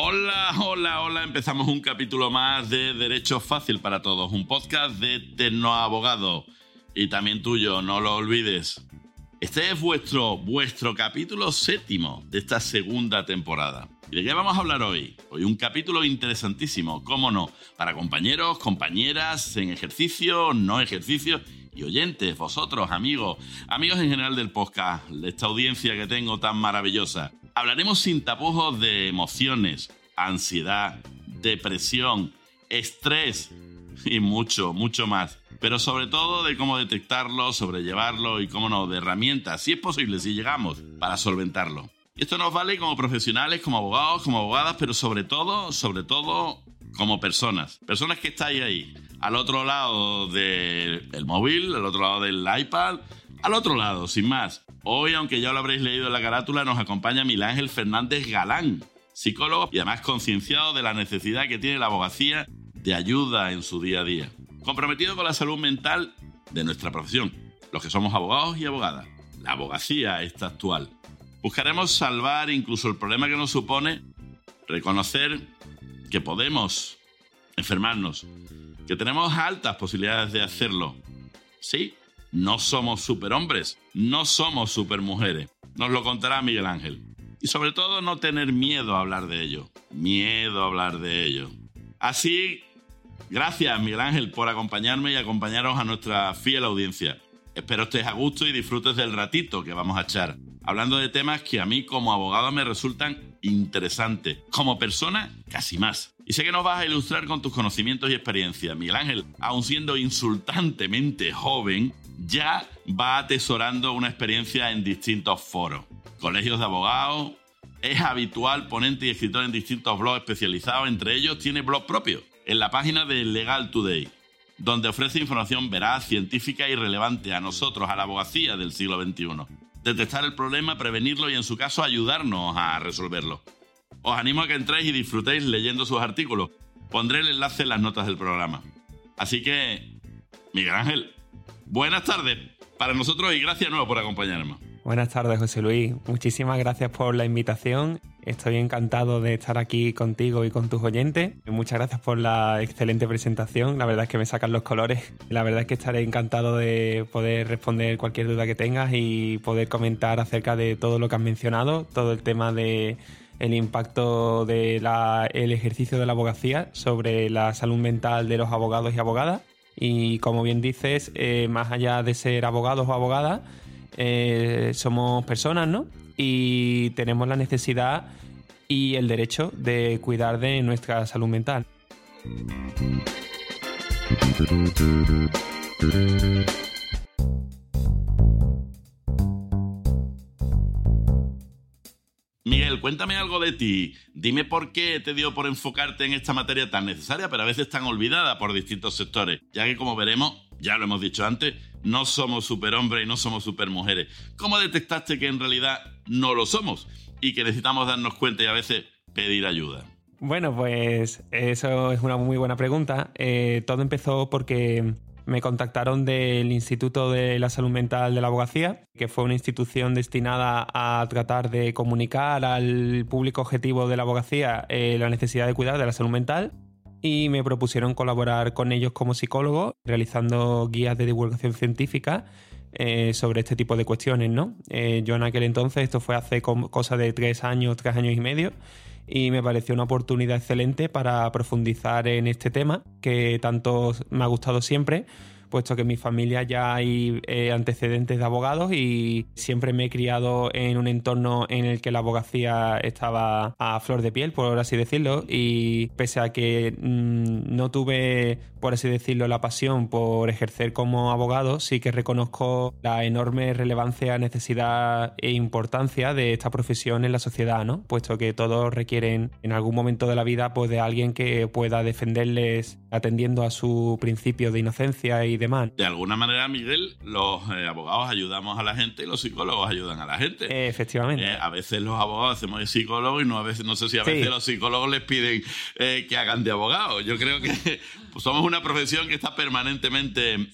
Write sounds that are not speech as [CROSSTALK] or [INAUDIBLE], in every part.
Hola, hola, hola. Empezamos un capítulo más de Derecho Fácil para Todos, un podcast de Tecnoabogado y también tuyo, no lo olvides. Este es vuestro, vuestro capítulo séptimo de esta segunda temporada. ¿Y de qué vamos a hablar hoy? Hoy un capítulo interesantísimo, cómo no, para compañeros, compañeras, en ejercicio, no ejercicio y oyentes, vosotros, amigos, amigos en general del podcast, de esta audiencia que tengo tan maravillosa. Hablaremos sin tapujos de emociones, ansiedad, depresión, estrés y mucho, mucho más. Pero sobre todo de cómo detectarlo, sobrellevarlo y cómo no, de herramientas, si es posible, si llegamos, para solventarlo. Y esto nos vale como profesionales, como abogados, como abogadas, pero sobre todo, sobre todo como personas. Personas que estáis ahí, al otro lado del móvil, al otro lado del iPad, al otro lado, sin más. Hoy, aunque ya lo habréis leído en la carátula, nos acompaña Milán Ángel Fernández Galán, psicólogo y además concienciado de la necesidad que tiene la abogacía de ayuda en su día a día. Comprometido con la salud mental de nuestra profesión, los que somos abogados y abogadas. La abogacía está actual. Buscaremos salvar incluso el problema que nos supone reconocer que podemos enfermarnos, que tenemos altas posibilidades de hacerlo. Sí, no somos superhombres, no somos supermujeres. Nos lo contará Miguel Ángel. Y sobre todo no tener miedo a hablar de ello. Miedo a hablar de ello. Así, gracias Miguel Ángel por acompañarme y acompañaros a nuestra fiel audiencia. Espero estés a gusto y disfrutes del ratito que vamos a echar, hablando de temas que a mí como abogado me resultan interesantes, como persona casi más. Y sé que nos vas a ilustrar con tus conocimientos y experiencias. Miguel Ángel, aun siendo insultantemente joven, ya va atesorando una experiencia en distintos foros. Colegios de abogados, es habitual ponente y escritor en distintos blogs especializados, entre ellos tiene blog propio, en la página de Legal Today, donde ofrece información veraz, científica y relevante a nosotros, a la abogacía del siglo XXI. Detectar el problema, prevenirlo y en su caso ayudarnos a resolverlo. Os animo a que entréis y disfrutéis leyendo sus artículos. Pondré el enlace en las notas del programa. Así que, Miguel Ángel, Buenas tardes para nosotros y gracias de nuevo por acompañarnos. Buenas tardes, José Luis. Muchísimas gracias por la invitación. Estoy encantado de estar aquí contigo y con tus oyentes. Muchas gracias por la excelente presentación. La verdad es que me sacan los colores. La verdad es que estaré encantado de poder responder cualquier duda que tengas y poder comentar acerca de todo lo que has mencionado, todo el tema de el impacto del ejercicio de la abogacía sobre la salud mental de los abogados y abogadas y como bien dices, eh, más allá de ser abogados o abogadas, eh, somos personas, ¿no? Y tenemos la necesidad y el derecho de cuidar de nuestra salud mental. Miguel, cuéntame algo de ti. Dime por qué te dio por enfocarte en esta materia tan necesaria, pero a veces tan olvidada por distintos sectores, ya que como veremos, ya lo hemos dicho antes, no somos superhombres y no somos supermujeres. ¿Cómo detectaste que en realidad no lo somos y que necesitamos darnos cuenta y a veces pedir ayuda? Bueno, pues eso es una muy buena pregunta. Eh, todo empezó porque me contactaron del Instituto de la Salud Mental de la Abogacía, que fue una institución destinada a tratar de comunicar al público objetivo de la abogacía eh, la necesidad de cuidar de la salud mental y me propusieron colaborar con ellos como psicólogo, realizando guías de divulgación científica eh, sobre este tipo de cuestiones, ¿no? Eh, yo en aquel entonces, esto fue hace cosa de tres años, tres años y medio, y me pareció una oportunidad excelente para profundizar en este tema que tanto me ha gustado siempre puesto que en mi familia ya hay eh, antecedentes de abogados y siempre me he criado en un entorno en el que la abogacía estaba a flor de piel, por así decirlo, y pese a que mm, no tuve, por así decirlo, la pasión por ejercer como abogado, sí que reconozco la enorme relevancia, necesidad e importancia de esta profesión en la sociedad, ¿no? Puesto que todos requieren en algún momento de la vida pues, de alguien que pueda defenderles atendiendo a su principio de inocencia y demás. De alguna manera, Miguel, los eh, abogados ayudamos a la gente y los psicólogos ayudan a la gente. efectivamente. Eh, a veces los abogados hacemos de psicólogos y no a veces no sé si a veces los psicólogos les piden eh, que hagan de abogados. Yo creo que pues, somos una profesión que está permanentemente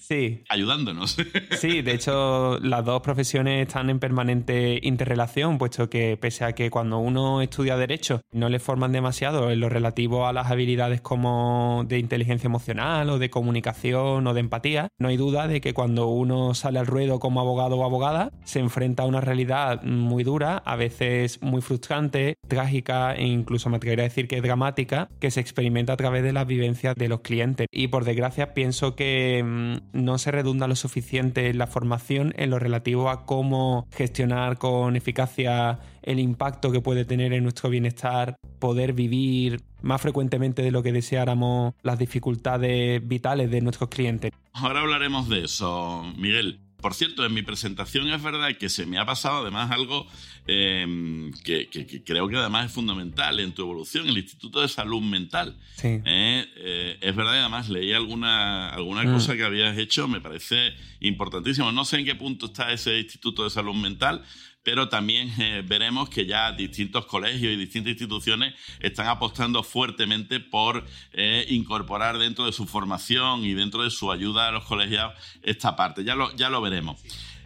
ayudándonos. [LAUGHS] Sí, de hecho, las dos profesiones están en permanente interrelación, puesto que pese a que cuando uno estudia derecho no le forman demasiado en lo relativo a las habilidades como de inteligencia emocional o de comunicación o de empatía, no hay duda de que cuando uno sale al ruedo como abogado o abogada se enfrenta a una realidad muy dura, a veces muy frustrante, trágica e incluso me atrevería a decir que dramática, que se experimenta a través de las vivencias de los clientes. Y por desgracia pienso que mm, no se redunda lo suficiente en la formación en lo relativo a cómo gestionar con eficacia el impacto que puede tener en nuestro bienestar, poder vivir más frecuentemente de lo que deseáramos las dificultades vitales de nuestros clientes. Ahora hablaremos de eso, Miguel. Por cierto, en mi presentación es verdad que se me ha pasado además algo em, que, creo que además es fundamental en tu evolución, el Instituto de Salud Mental. Sí. Eh, eh, es verdad, además leí alguna, alguna mm. cosa que habías hecho, me parece importantísimo. No sé en qué punto está ese Instituto de Salud Mental, pero también eh, veremos que ya distintos colegios y distintas instituciones están apostando fuertemente por eh, incorporar dentro de su formación y dentro de su ayuda a los colegiados esta parte. Ya lo, ya lo veremos.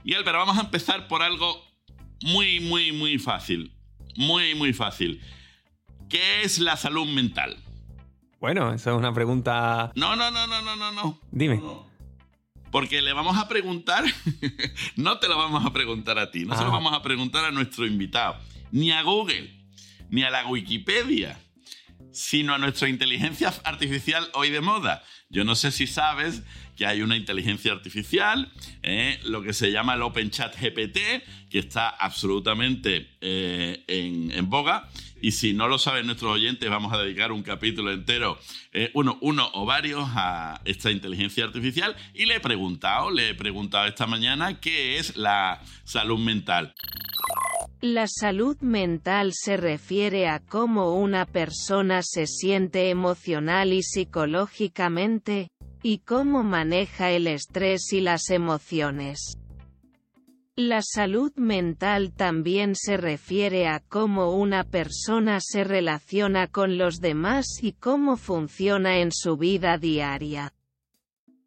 Y pero vamos a empezar por algo muy, muy, muy fácil. Muy, muy fácil. ¿Qué es la salud mental? Bueno, esa es una pregunta. No, no, no, no, no, no, no. Dime. Porque le vamos a preguntar, [LAUGHS] no te lo vamos a preguntar a ti, no se lo vamos a preguntar a nuestro invitado, ni a Google, ni a la Wikipedia, sino a nuestra inteligencia [LAUGHS] artificial hoy de moda. Yo no sé si sabes que hay una inteligencia artificial, eh, lo que se llama el Open Chat GPT, que está absolutamente eh, en, boga. Y si no lo saben nuestros oyentes, vamos a dedicar un capítulo entero, eh, uno, uno o varios, a esta inteligencia artificial. Y le he preguntado, le he preguntado esta mañana qué es la salud mental. La salud mental se refiere a cómo una persona se siente emocional y psicológicamente, y cómo maneja el estrés y las emociones. La salud mental también se refiere a cómo una persona se relaciona con los demás y cómo funciona en su vida diaria.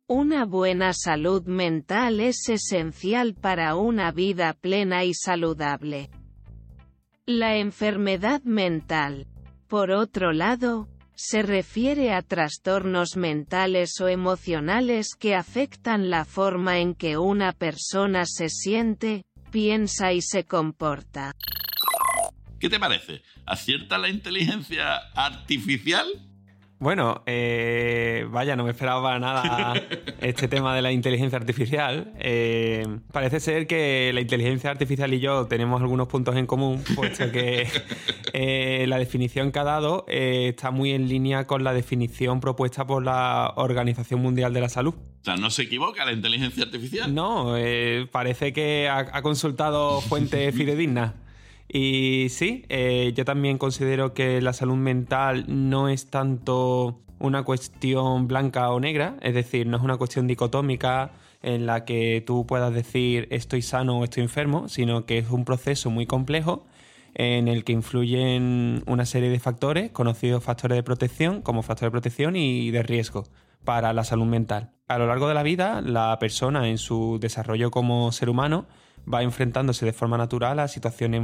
Una buena salud mental es esencial para una vida plena y saludable. La enfermedad mental, por otro lado, se refiere a trastornos mentales o emocionales que afectan la forma en que una persona se siente, piensa y se comporta. ¿Qué te parece? ¿Acierta la inteligencia artificial? Bueno, eh, vaya, no me esperaba nada [LAUGHS] este tema de la inteligencia artificial. Eh, parece ser que la inteligencia artificial y yo tenemos algunos puntos en común, puesto que [LAUGHS] eh, la definición que ha dado está muy en línea con la definición propuesta por la Organización Mundial de la Salud. O sea, ¿no se equivoca la inteligencia artificial? No, parece que ha consultado fuentes [LAUGHS] fidedignas. Y sí, eh, yo también considero que la salud mental no es tanto una cuestión blanca o negra, es decir, no es una cuestión dicotómica en la que tú puedas decir estoy sano o estoy enfermo, sino que es un proceso muy complejo en el que influyen una serie de factores, conocidos factores de protección como factores de protección y de riesgo para la salud mental. A lo largo de la vida, la persona en su desarrollo como ser humano va enfrentándose de forma natural a situaciones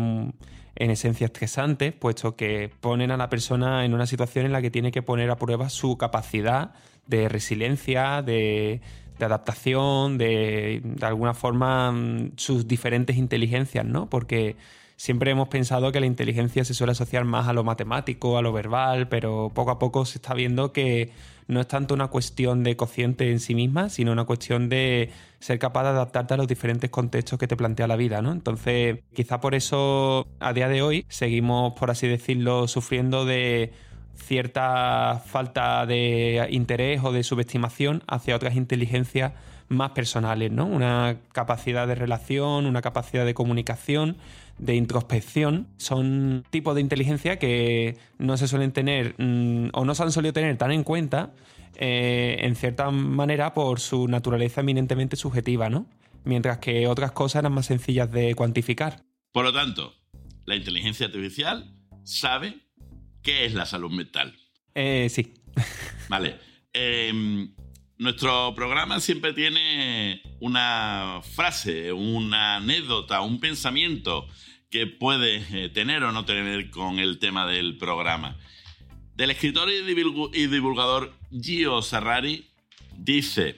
en esencia estresantes, puesto que ponen a la persona en una situación en la que tiene que poner a prueba su capacidad de resiliencia, de, adaptación, de, de alguna forma mm, sus diferentes inteligencias, ¿no? Porque siempre hemos pensado que la inteligencia se suele asociar más a lo matemático, a lo verbal, pero poco a poco se está viendo que no es tanto una cuestión de cociente en sí misma, sino una cuestión de ser capaz de adaptarte a los diferentes contextos que te plantea la vida, ¿no? Entonces, quizá por eso a día de hoy seguimos, por así decirlo, sufriendo de cierta falta de interés o de subestimación hacia otras inteligencias más personales, ¿no? Una capacidad de relación, una capacidad de comunicación de introspección son tipos de inteligencia que no se suelen tener mm, o no se han solido tener tan en cuenta eh, en cierta manera por su naturaleza eminentemente subjetiva, ¿no? Mientras que otras cosas eran más sencillas de cuantificar. Por lo tanto, la inteligencia artificial sabe qué es la salud mental. Eh, sí. [LAUGHS] Vale. Em, nuestro programa siempre tiene una frase, una anécdota, un pensamiento que puede eh, tener o no tener con el tema del programa. Del escritor y divulgador Gio Serrari dice,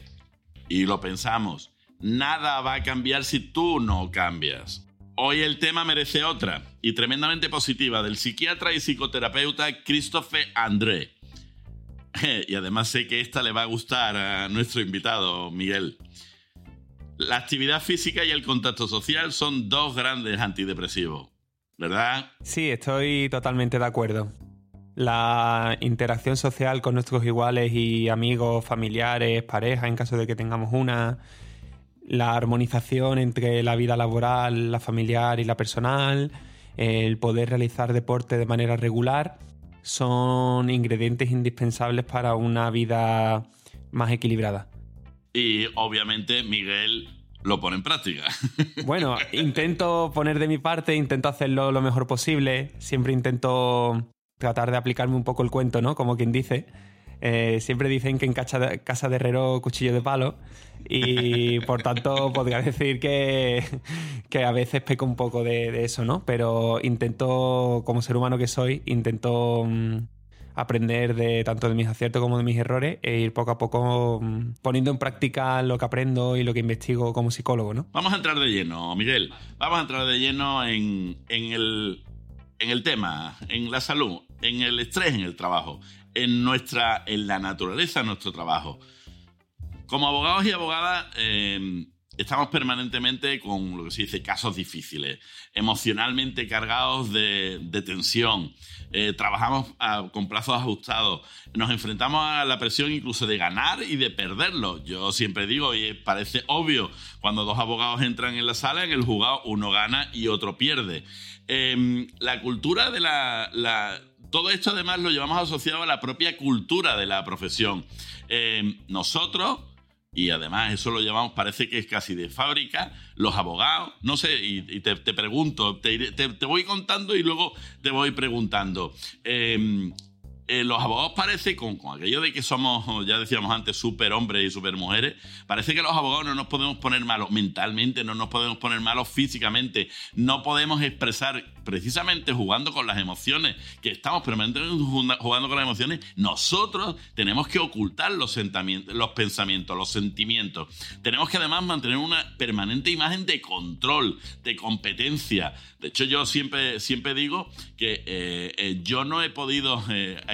y lo pensamos, nada va a cambiar si tú no cambias. Hoy el tema merece otra, y tremendamente positiva, del psiquiatra y psicoterapeuta Christophe André. [LAUGHS] y además sé que esta le va a gustar a nuestro invitado, Miguel. La actividad física y el contacto social son dos grandes antidepresivos, ¿verdad? Sí, estoy totalmente de acuerdo. La interacción social con nuestros iguales y amigos, familiares, pareja, en caso de que tengamos una, la armonización entre la vida laboral, la familiar y la personal, el poder realizar deporte de manera regular, son ingredientes indispensables para una vida más equilibrada. Y obviamente Miguel lo pone en práctica. [LAUGHS] Bueno, intento poner de mi parte, intento hacerlo lo mejor posible, siempre intento tratar de aplicarme un poco el cuento, ¿no? Como quien dice. Eh, siempre dicen que en casa de, herrero cuchillo de palo y por tanto podría decir que, que, a veces peco un poco de, eso, ¿no? Pero intento, como ser humano que soy, intento... Mm, aprender de tanto de mis aciertos como de mis errores e ir poco a poco mm, poniendo en práctica lo que aprendo y lo que investigo como psicólogo, ¿no? Vamos a entrar de lleno, Miguel. Vamos a entrar de lleno en, el, en el tema, en la salud, en el estrés en el trabajo, en, nuestra, en la naturaleza de nuestro trabajo. Como abogados y abogadas, eh, estamos permanentemente con lo que se dice casos difíciles, emocionalmente cargados de, tensión, eh, trabajamos con plazos ajustados, nos enfrentamos a la presión incluso de ganar y de perderlo. Yo siempre digo, y parece obvio, cuando dos abogados entran en la sala, en el juzgado uno gana y otro pierde. Em, la cultura de la, todo esto además lo llevamos asociado a la propia cultura de la profesión. Em, nosotros y además eso lo llevamos, parece que es casi de fábrica, los abogados, no sé, y, te, pregunto, te, te, voy contando y luego te voy preguntando. Em, eh, los abogados parece, con, aquello de que somos, ya decíamos antes, super hombres y super mujeres, parece que los abogados no nos podemos poner malos mentalmente, no nos podemos poner malos físicamente, no podemos expresar, precisamente jugando con las emociones, que estamos permanentemente jugando con las emociones, nosotros tenemos que ocultar los, los pensamientos, los sentimientos. Tenemos que además mantener una permanente imagen de control, de competencia. De hecho, yo siempre, siempre digo que eh, eh, yo no he podido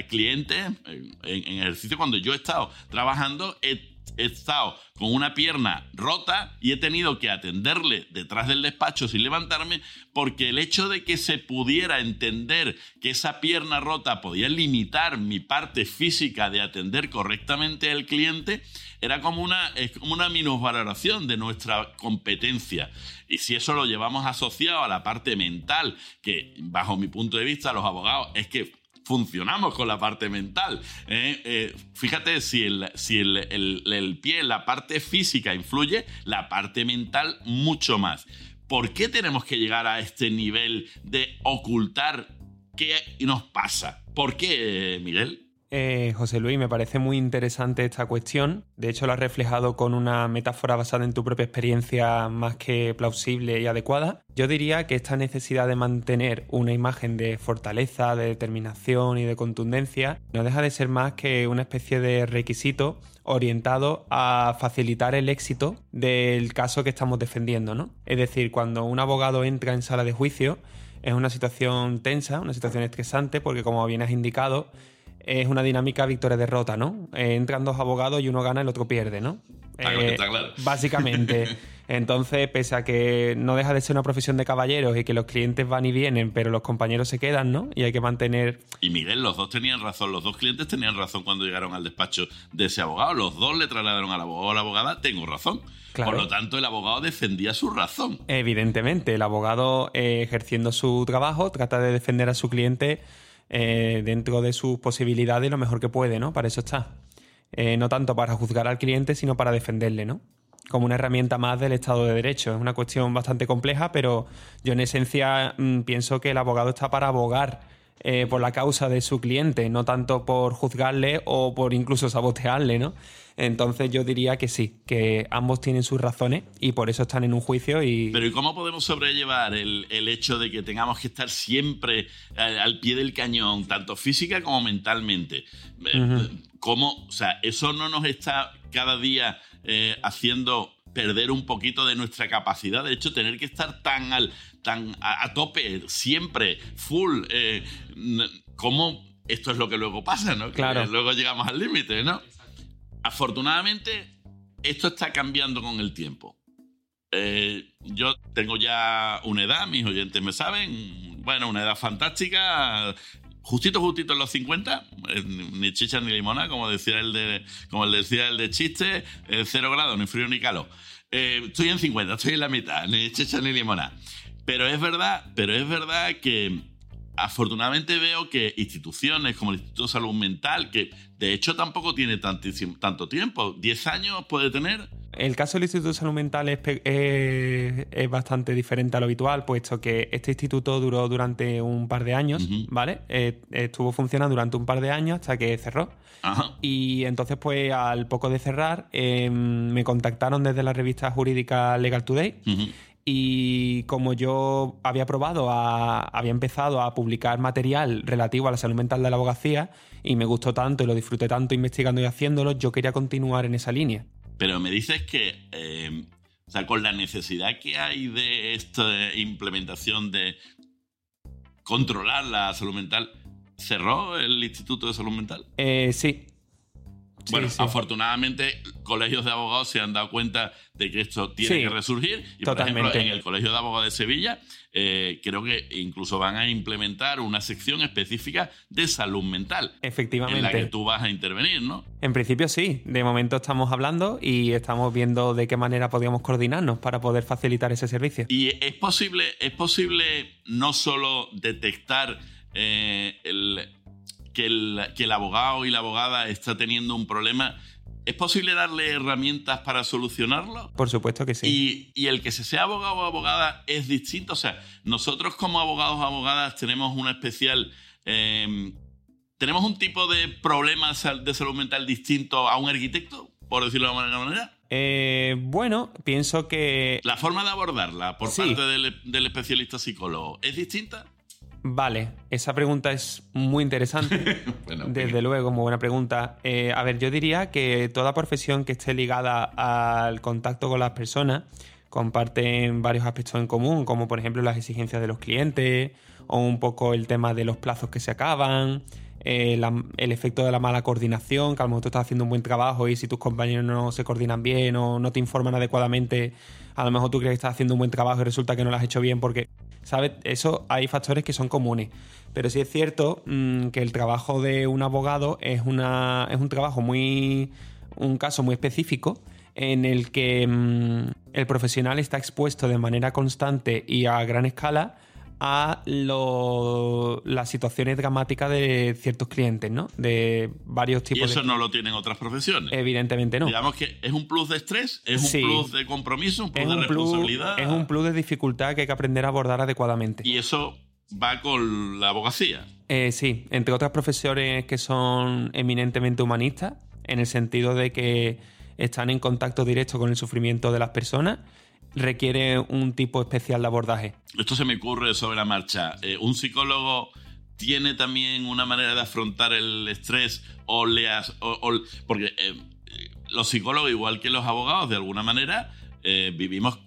cliente en, ejercicio, cuando yo he estado trabajando, he, estado con una pierna rota y he tenido que atenderle detrás del despacho sin levantarme porque el hecho de que se pudiera entender que esa pierna rota podía limitar mi parte física de atender correctamente al cliente era como una, como una minusvaloración de nuestra competencia. Y si eso lo llevamos asociado a la parte mental, que bajo mi punto de vista los abogados es que funcionamos con la parte mental. ¿eh? Eh, fíjate, si, el, si el, pie, la parte física influye, la parte mental mucho más. ¿Por qué tenemos que llegar a este nivel de ocultar qué nos pasa? ¿Por qué, Miguel? Eh, José Luis, me parece muy interesante esta cuestión. De hecho, lo has reflejado con una metáfora basada en tu propia experiencia más que plausible y adecuada. Yo diría que esta necesidad de mantener una imagen de fortaleza, de determinación y de contundencia no deja de ser más que una especie de requisito orientado a facilitar el éxito del caso que estamos defendiendo, ¿no? Es decir, cuando un abogado entra en sala de juicio, es una situación tensa, una situación estresante, porque como bien has indicado, es una dinámica victoria-derrota, ¿no? Eh, entran dos abogados y uno gana, y el otro pierde, ¿no? Eh, [LAUGHS] básicamente. Entonces, pese a que no deja de ser una profesión de caballeros y que los clientes van y vienen, pero los compañeros se quedan, ¿no? Y hay que mantener... Y Miguel, los dos tenían razón, los dos clientes tenían razón cuando llegaron al despacho de ese abogado. Los dos le trasladaron al abogado o a la abogada, tengo razón. Por lo tanto, el abogado defendía su razón. Evidentemente, el abogado eh, ejerciendo su trabajo trata de defender a su cliente eh, dentro de sus posibilidades lo mejor que puede, ¿no? Para eso está. Eh, no tanto para juzgar al cliente, sino para defenderle, ¿no? Como una herramienta más del Estado de Derecho. Es una cuestión bastante compleja, pero yo en esencia mm, pienso que el abogado está para abogar eh, por la causa de su cliente, no tanto por juzgarle o por incluso sabotearle, ¿no? Entonces yo diría que sí, que ambos tienen sus razones y por eso están en un juicio y... Pero ¿y cómo podemos sobrellevar el, hecho de que tengamos que estar siempre al, pie del cañón, tanto física como mentalmente? Eh, ¿Cómo? O sea, eso no nos está cada día eh, haciendo perder un poquito de nuestra capacidad. De hecho, tener que estar tan, al, tan a, tope, siempre, full, eh, ¿cómo esto es lo que luego pasa, ¿no? Claro. luego llegamos al límite, ¿no? Afortunadamente, esto está cambiando con el tiempo. Eh, yo tengo ya una edad, mis oyentes me saben, bueno, una edad fantástica, justito, justito en los 50, eh, ni chicha ni limona, como decía el de, como decía el de chiste, eh, cero grados, ni frío ni calor. estoy en 50, estoy en la mitad, ni chicha ni limona. Pero es verdad, pero es verdad que afortunadamente veo que instituciones como el Instituto de Salud Mental, que de hecho tampoco tiene tanto tiempo, 10 años puede tener. El caso del Instituto de Salud Mental es, bastante diferente a lo habitual, puesto que este instituto duró durante un par de años, ¿vale? Eh, estuvo funcionando durante un par de años hasta que cerró. Y entonces, pues al poco de cerrar, em, me contactaron desde la revista jurídica Legal Today y como yo había probado, había empezado a publicar material relativo a la salud mental de la abogacía y me gustó tanto y lo disfruté tanto investigando y haciéndolo, yo quería continuar en esa línea. Pero me dices que, eh, o sea, con la necesidad que hay de esta implementación de controlar la salud mental, ¿cerró el Instituto de Salud Mental? Eh, sí, bueno, afortunadamente, colegios de abogados se han dado cuenta de que esto tiene que resurgir. Y, por ejemplo, en el Colegio de Abogados de Sevilla, eh, creo que incluso van a implementar una sección específica de salud mental. Efectivamente. En la que tú vas a intervenir, ¿no? En principio sí. De momento estamos hablando y estamos viendo de qué manera podríamos coordinarnos para poder facilitar ese servicio. Y es posible, es posible no solo detectar eh, el que el, abogado y la abogada está teniendo un problema, ¿Es posible darle herramientas para solucionarlo? Por supuesto que sí. Y, el que se sea abogado o abogada es distinto. O sea, nosotros como abogados o abogadas tenemos una especial. Em, ¿Tenemos un tipo de problemas de salud mental distinto a un arquitecto? Por decirlo de alguna manera. Eh, bueno, pienso que. La forma de abordarla por parte del, del especialista psicólogo es distinta. Vale, esa pregunta es muy interesante. [LAUGHS] Desde luego, muy buena pregunta. Eh, a ver, yo diría que toda profesión que esté ligada al contacto con las personas comparten varios aspectos en común, como por ejemplo las exigencias de los clientes o un poco el tema de los plazos que se acaban, eh, el efecto de la mala coordinación, que a lo mejor tú estás haciendo un buen trabajo y si tus compañeros no se coordinan bien o no te informan adecuadamente, a lo mejor tú crees que estás haciendo un buen trabajo y resulta que no lo has hecho bien porque, ¿sabes? Eso hay factores que son comunes. Pero sí es cierto mm, que el trabajo de un abogado es, una, es un trabajo muy. un caso muy específico en el que mm, el profesional está expuesto de manera constante y a gran escala a las situaciones dramáticas de ciertos clientes, ¿no? De varios tipos. Y eso no lo tienen otras profesiones. Evidentemente no. Digamos que es un plus de estrés, es un plus de compromiso, un plus de responsabilidad. es un plus de dificultad que hay que aprender a abordar adecuadamente. Y eso va con la abogacía. Eh, sí, entre otras profesiones que son eminentemente humanistas, en el sentido de que están en contacto directo con el sufrimiento de las personas requiere un tipo especial de abordaje. Esto se me ocurre sobre la marcha. Eh, ¿Un psicólogo tiene también una manera de afrontar el estrés o le porque eh, los psicólogos, igual que los abogados, de alguna manera, eh, vivimos,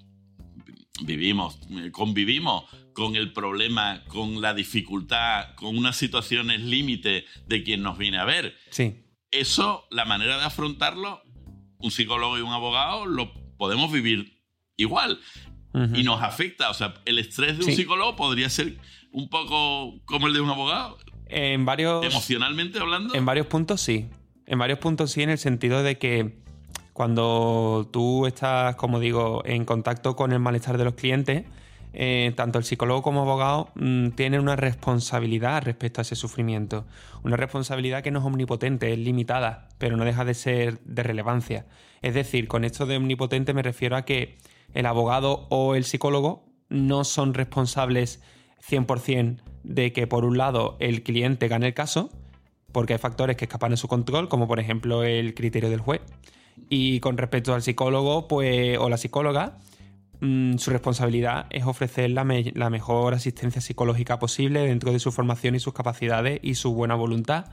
vivimos, convivimos con el problema, con la dificultad, con unas situaciones límite de quien nos viene a ver. Sí. Eso, la manera de afrontarlo, un psicólogo y un abogado lo podemos vivir igual. Y nos afecta. O sea, el estrés de un psicólogo podría ser un poco como el de un abogado. En varios. Emocionalmente hablando. En varios puntos sí. En varios puntos sí, en el sentido de que cuando tú estás, como digo, en contacto con el malestar de los clientes, eh, tanto el psicólogo como abogado mm, tienen una responsabilidad respecto a ese sufrimiento. Una responsabilidad que no es omnipotente, es limitada, pero no deja de ser de relevancia. Es decir, con esto de omnipotente me refiero a que el abogado o el psicólogo no son responsables 100% de que por un lado el cliente gane el caso, porque hay factores que escapan de su control, como por ejemplo el criterio del juez. Y con respecto al psicólogo pues, o la psicóloga, mm, su responsabilidad es ofrecer la, mejor asistencia psicológica posible dentro de su formación y sus capacidades y su buena voluntad.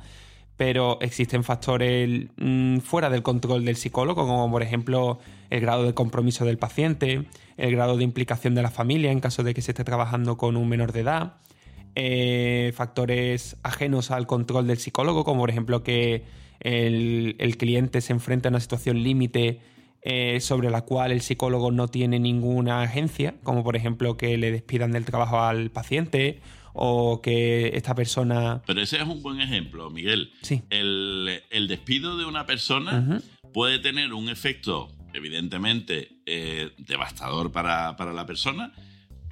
Pero existen factores mm, fuera del control del psicólogo, como por ejemplo el grado de compromiso del paciente, el grado de implicación de la familia en caso de que se esté trabajando con un menor de edad, eh, factores ajenos al control del psicólogo, como por ejemplo que el, cliente se enfrenta a una situación límite eh, sobre la cual el psicólogo no tiene ninguna agencia, como por ejemplo que le despidan del trabajo al paciente o que esta persona... Pero ese es un buen ejemplo, Miguel. Sí. El, despido de una persona puede tener un efecto, evidentemente, eh, devastador para, para la persona,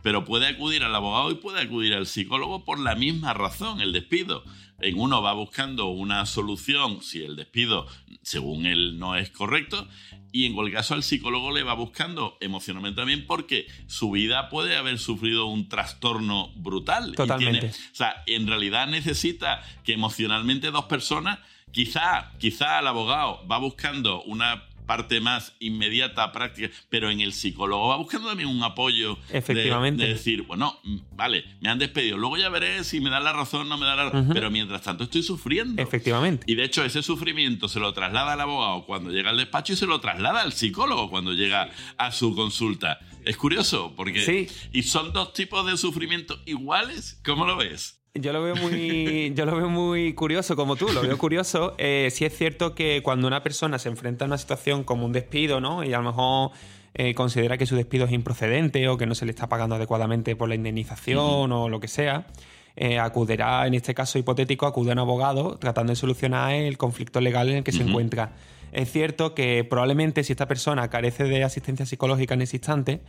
pero puede acudir al abogado y puede acudir al psicólogo por la misma razón, el despido en uno va buscando una solución si el despido, según él, no es correcto, y en cualquier caso al psicólogo le va buscando emocionalmente también porque su vida puede haber sufrido un trastorno brutal. Totalmente. o sea, en realidad necesita que emocionalmente dos personas, quizá, quizá el abogado va buscando una parte más inmediata, práctica, pero en el psicólogo va buscando también un apoyo. Efectivamente. De, decir, bueno, mm, vale, me han despedido, luego ya veré si me da la razón o no me da la razón, pero mientras tanto estoy sufriendo. Efectivamente. Y de hecho ese sufrimiento se lo traslada al abogado cuando llega al despacho y se lo traslada al psicólogo cuando llega a su consulta. Es curioso, porque... Sí. Y son dos tipos de sufrimiento iguales. ¿Cómo lo ves? Yo lo veo muy, yo lo veo muy curioso como tú, lo veo curioso. Eh, sí es cierto que cuando una persona se enfrenta a una situación como un despido, ¿no? Y a lo mejor eh, considera que su despido es improcedente o que no se le está pagando adecuadamente por la indemnización o lo que sea, eh, acudirá, en este caso hipotético, acude a un abogado tratando de solucionar el conflicto legal en el que se encuentra. Es cierto que probablemente si esta persona carece de asistencia psicológica en ese instante,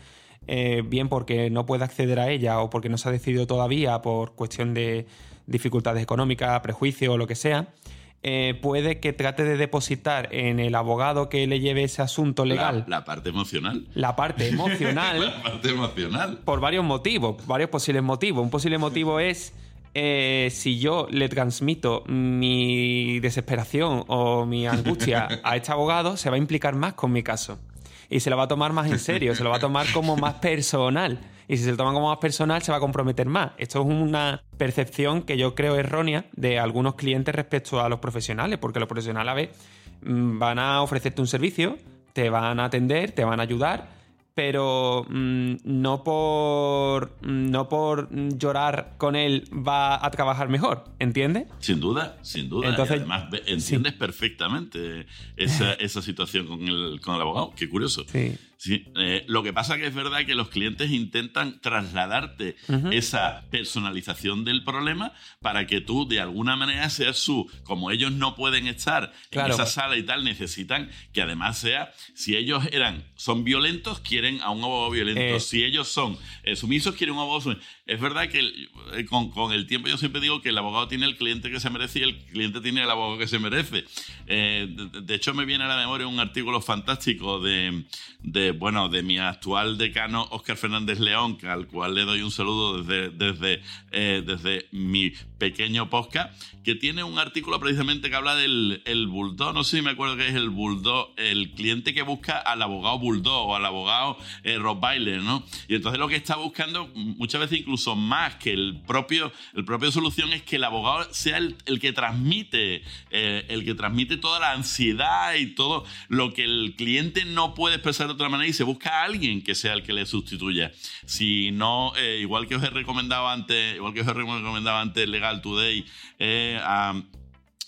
eh, bien porque no puede acceder a ella o porque no se ha decidido todavía por cuestión de dificultades económicas, prejuicio o lo que sea, eh, puede que trate de depositar en el abogado que le lleve ese asunto legal. La, parte emocional. La parte [LAUGHS] emocional. la parte emocional. Por varios motivos, varios posibles motivos. Un posible motivo es eh, si yo le transmito mi desesperación o mi angustia [LAUGHS] a este abogado, se va a implicar más con mi caso y se lo va a tomar más en [LAUGHS] serio, se lo va a tomar como más personal. Y si se lo toma como más personal, se va a comprometer más. Esto es una percepción que yo creo errónea de algunos clientes respecto a los profesionales, porque los profesionales a veces mm, van a ofrecerte un servicio, te van a atender, te van a ayudar, pero mm, no por mm, no por llorar con él va a trabajar mejor, ¿entiendes? Sin duda, sin duda. Entonces, además entiendes perfectamente esa, esa, situación con el, con el abogado. Qué curioso. Sí. Sí, eh, lo que pasa que es verdad que los clientes intentan trasladarte esa personalización del problema para que tú de alguna manera seas su, como ellos no pueden estar en esa sala y tal, necesitan que además sea, si ellos eran, son violentos, quieren a un abogado violento, eh. si ellos son eh, sumisos, quieren un abogado sumiso. Es verdad que con, con, el tiempo yo siempre digo que el abogado tiene el cliente que se merece y el cliente tiene el abogado que se merece. de, de, hecho me viene a la memoria un artículo fantástico de bueno, de mi actual decano Óscar Fernández León, al cual le doy un saludo desde, desde, eh, desde mi pequeño podcast, que tiene un artículo precisamente que habla del el bulldog, no sé si me acuerdo que es el bulldog, el cliente que busca al abogado bulldog o al abogado eh, Rottweiler, ¿no? Y entonces lo que está buscando muchas veces incluso más que el propio, el propio solución es que el abogado sea el, que transmite, eh, el que transmite toda la ansiedad y todo lo que el cliente no puede expresar de otra manera y se busca a alguien que sea el que le sustituya. Si no, eh, igual que os he recomendado antes, igual que os he recomendado antes Legal Today, eh,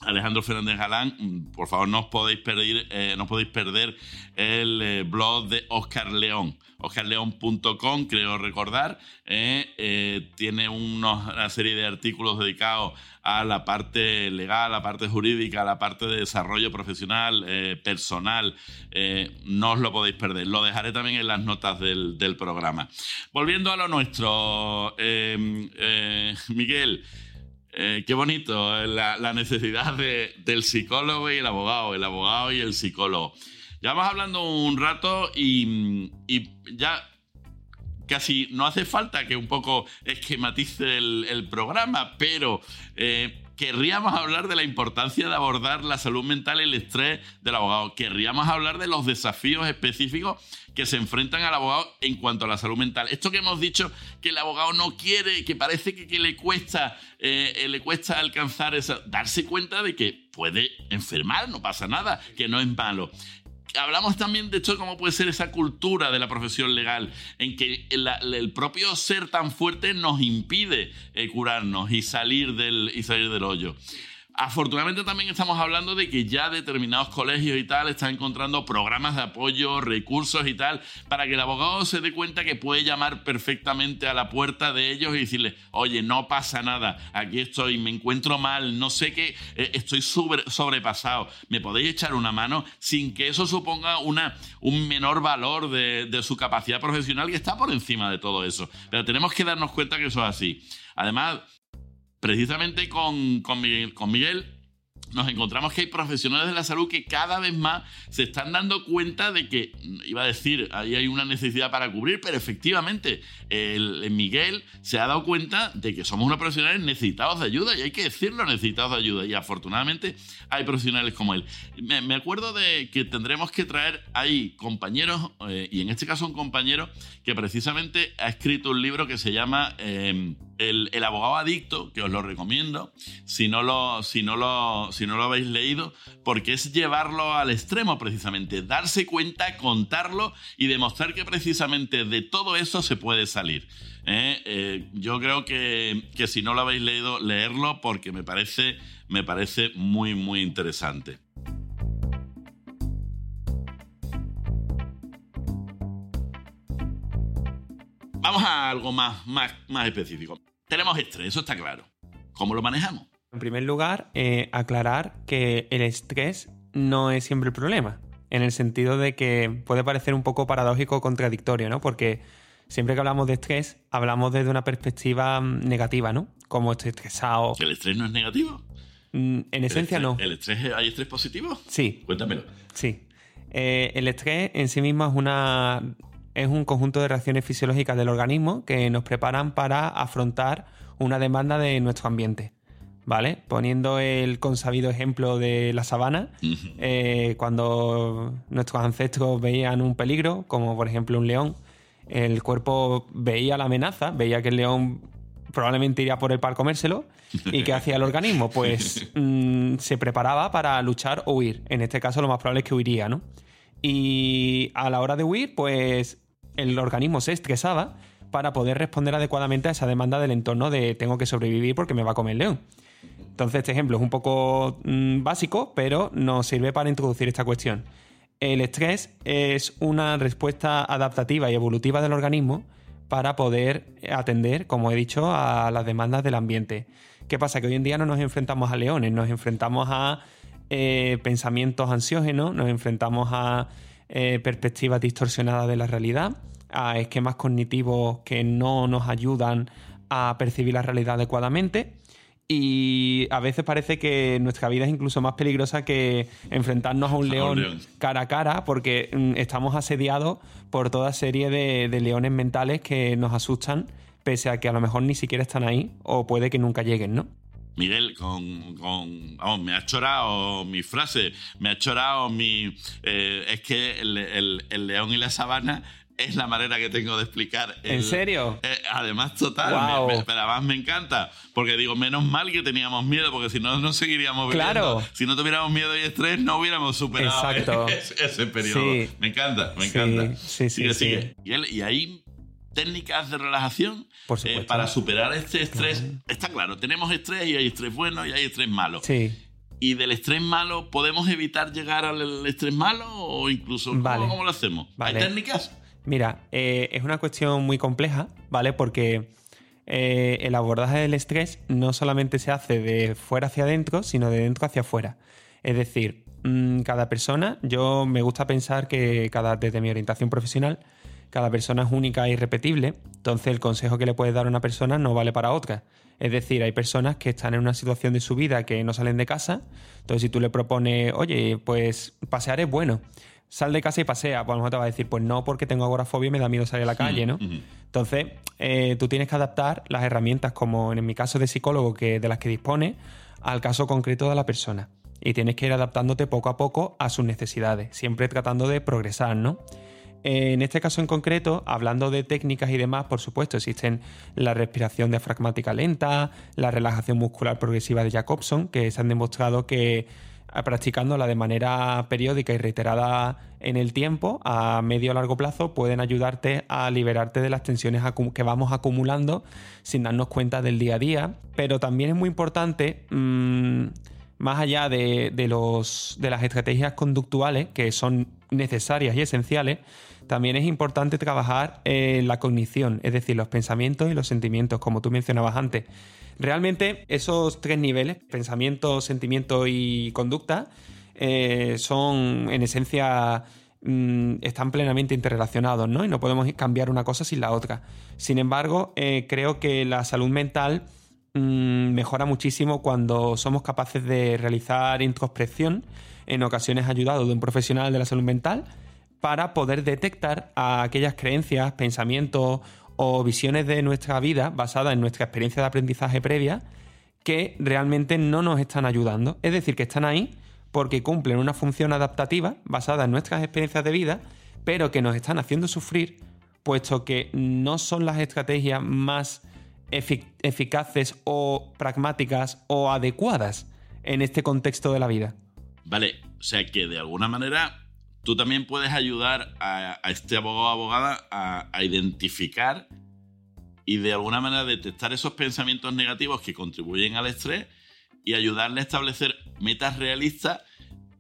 Alejandro Fernández Galán, mm, por favor no os podéis perder, eh, no podéis perder el blog de Oscar León, oscarleón.com, creo recordar, eh, tiene una serie de artículos dedicados a la parte legal, a la parte jurídica, a la parte de desarrollo profesional, personal, no os lo podéis perder, lo dejaré también en las notas del, programa. Volviendo a lo nuestro, Miguel, eh, qué bonito eh, la, necesidad del psicólogo y el abogado, el abogado y el psicólogo. Ya vamos hablando un rato y, ya casi no hace falta que un poco esquematice el, programa, pero eh, querríamos hablar de la importancia de abordar la salud mental y el estrés del abogado. Querríamos hablar de los desafíos específicos que se enfrentan al abogado en cuanto a la salud mental. Esto que hemos dicho que el abogado no quiere, que parece que, le cuesta, eh, le cuesta alcanzar eso, darse cuenta de que puede enfermar, no pasa nada, que no es malo hablamos también de esto, cómo puede ser esa cultura de la profesión legal, en que el, propio ser tan fuerte nos impide eh, curarnos y salir, del, y salir del hoyo. Afortunadamente también estamos hablando de que ya determinados colegios y tal están encontrando programas de apoyo, recursos y tal, para que el abogado se dé cuenta que puede llamar perfectamente a la puerta de ellos y decirle, oye, no pasa nada, aquí estoy, me encuentro mal, no sé qué, eh, estoy sobrepasado, me podéis echar una mano sin que eso suponga una, un menor valor de, de su capacidad profesional que está por encima de todo eso. Pero tenemos que darnos cuenta que eso es así. Además, precisamente con, con, Miguel, nos encontramos que hay profesionales de la salud que cada vez más se están dando cuenta de que, iba a decir, ahí hay una necesidad para cubrir, pero efectivamente el, Miguel se ha dado cuenta de que somos unos profesionales necesitados de ayuda y hay que decirlo, necesitados de ayuda. Y afortunadamente hay profesionales como él. Me, acuerdo de que tendremos que traer ahí compañeros, eh, y en este caso un compañero que precisamente ha escrito un libro que se llama... Eh, el, abogado adicto, que os lo recomiendo, si no lo, si, no lo, si no lo habéis leído, porque es llevarlo al extremo precisamente, darse cuenta, contarlo y demostrar que precisamente de todo eso se puede salir. ¿eh? Eh, yo creo que, que, si no lo habéis leído, leerlo porque me parece, me parece muy, muy interesante. Vamos a algo más, más, más específico. Tenemos estrés, eso está claro. ¿Cómo lo manejamos? En primer lugar, eh, aclarar que el estrés no es siempre el problema, en el sentido de que puede parecer un poco paradójico o contradictorio, ¿no? Porque siempre que hablamos de estrés, hablamos desde una perspectiva mm, negativa, ¿no? Como estoy estresado. ¿El estrés no es negativo? Mm, en esencia no. ¿El estrés hay estrés positivo? Sí. Cuéntamelo. Sí. Eh, el estrés en sí mismo es una es un conjunto de reacciones fisiológicas del organismo que nos preparan para afrontar una demanda de nuestro ambiente. ¿Vale? Poniendo el consabido ejemplo de la sabana, eh, cuando nuestros ancestros veían un peligro, como por ejemplo un león, el cuerpo veía la amenaza, veía que el león probablemente iría por el par comérselo. ¿Y qué hacía el organismo? Pues [LAUGHS] mm, se preparaba para luchar o huir. En este caso, lo más probable es que huiría, ¿no? Y a la hora de huir, pues el organismo se estresaba para poder responder adecuadamente a esa demanda del entorno de tengo que sobrevivir porque me va a comer el león. Entonces, este ejemplo es un poco mm, básico, pero nos sirve para introducir esta cuestión. El estrés es una respuesta adaptativa y evolutiva del organismo para poder atender, como he dicho, a las demandas del ambiente. ¿Qué pasa? Que hoy en día no nos enfrentamos a leones, nos enfrentamos a eh, pensamientos ansiógenos, nos enfrentamos a eh, perspectivas distorsionadas de la realidad, a esquemas cognitivos que no nos ayudan a percibir la realidad adecuadamente. Y a veces parece que nuestra vida es incluso más peligrosa que enfrentarnos a un león, cara a cara, porque mm, estamos asediados por toda serie de, de leones mentales que nos asustan, pese a que a lo mejor ni siquiera están ahí o puede que nunca lleguen, ¿no? Miguel, con, vamos, me ha chorado mi frase, me ha chorado mi... Eh, es que el, león y la sabana es la manera que tengo de explicar. ¿En serio? Eh, además, total. pero además me encanta. Porque digo, menos mal que teníamos miedo, porque si no, no seguiríamos viviendo. Claro. Si no tuviéramos miedo y estrés, no hubiéramos superado [LAUGHS] ese, periodo. Me encanta, me encanta. Sí, sí, sí. y ahí técnicas de relajación eh, para superar este estrés. Está claro, tenemos estrés y hay estrés bueno y hay estrés malo. Sí. ¿Y del estrés malo podemos evitar llegar al estrés malo o incluso ¿cómo, lo hacemos? ¿Hay técnicas? Mira, eh, es una cuestión muy compleja, ¿vale? Porque eh, el abordaje del estrés no solamente se hace de fuera hacia adentro, sino de dentro hacia afuera. Es decir, mm, cada persona, yo me gusta pensar que cada, desde mi orientación profesional, cada persona es única e irrepetible, entonces el consejo que le puedes dar a una persona no vale para otra. Es decir, hay personas que están en una situación de su vida que no salen de casa, entonces si tú le propones, oye, pues pasear es bueno, sal de casa y pasea, pues a lo mejor te va a decir, pues no, porque tengo agorafobia y me da miedo salir a la calle, ¿no? Entonces, eh, tú tienes que adaptar las herramientas, como en mi caso de psicólogo, que, de las que dispone, al caso concreto de la persona. Y tienes que ir adaptándote poco a poco a sus necesidades, siempre tratando de progresar, ¿no? En este caso en concreto, hablando de técnicas y demás, por supuesto, existen la respiración diafragmática lenta, la relajación muscular progresiva de Jacobson, que se han demostrado que practicándola de manera periódica y reiterada en el tiempo, a medio o largo plazo, pueden ayudarte a liberarte de las tensiones que vamos acumulando sin darnos cuenta del día a día. Pero también es muy importante, mm, más allá de, los, de las estrategias conductuales, que son necesarias y esenciales, también es importante trabajar en la cognición, es decir, los pensamientos y los sentimientos, como tú mencionabas antes. Realmente esos tres niveles, pensamiento, sentimiento y conducta, eh, son en esencia mm, están plenamente interrelacionados, ¿no? Y no podemos cambiar una cosa sin la otra. Sin embargo, eh, creo que la salud mental mm, mejora muchísimo cuando somos capaces de realizar introspección, en ocasiones ayudado de un profesional de la salud mental, para poder detectar aquellas creencias, pensamientos o visiones de nuestra vida basadas en nuestra experiencia de aprendizaje previa que realmente no nos están ayudando. Es decir, que están ahí porque cumplen una función adaptativa basada en nuestras experiencias de vida, pero que nos están haciendo sufrir, puesto que no son las estrategias más eficaces o pragmáticas o adecuadas en este contexto de la vida. Vale, o sea que de alguna manera tú también puedes ayudar a, este abogado o abogada a, identificar y de alguna manera detectar esos pensamientos negativos que contribuyen al estrés y ayudarle a establecer metas realistas